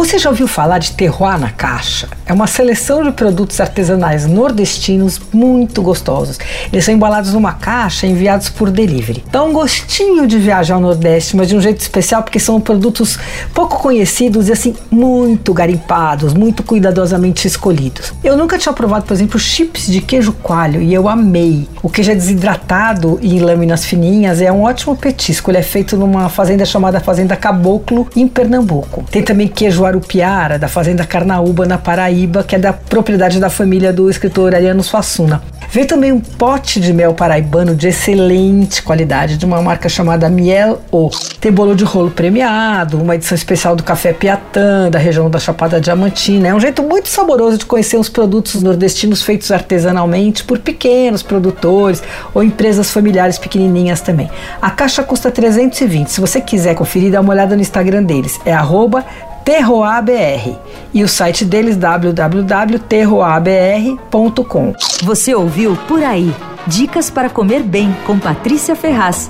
Você já ouviu falar de terroir na caixa? É uma seleção de produtos artesanais nordestinos muito gostosos. Eles são embalados numa caixa e enviados por delivery. Dá um gostinho de viajar ao Nordeste, mas de um jeito especial porque são produtos pouco conhecidos e assim muito garimpados, muito cuidadosamente escolhidos. Eu nunca tinha provado, por exemplo, chips de queijo coalho e eu amei. O queijo é desidratado e em lâminas fininhas é um ótimo petisco. Ele é feito numa fazenda chamada Fazenda Caboclo em Pernambuco. Tem também queijo Arupiara, da Fazenda Carnaúba, na Paraíba, que é da propriedade da família do escritor Ariano Suassuna. Veio também um pote de mel paraibano de excelente qualidade, de uma marca chamada Miel O. Tem bolo de rolo premiado, uma edição especial do café Piatã, da região da Chapada Diamantina. É um jeito muito saboroso de conhecer os produtos nordestinos feitos artesanalmente por pequenos produtores ou empresas familiares pequenininhas também. A caixa custa 320. Se você quiser conferir, dá uma olhada no Instagram deles. É arroba TerroABR e o site deles www.terroabr.com. Você ouviu Por Aí. Dicas para comer bem com Patrícia Ferraz.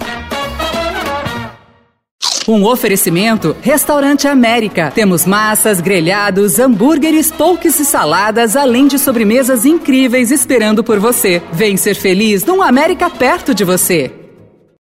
Um oferecimento: Restaurante América. Temos massas, grelhados, hambúrgueres, polques e saladas, além de sobremesas incríveis esperando por você. Vem ser feliz num América perto de você.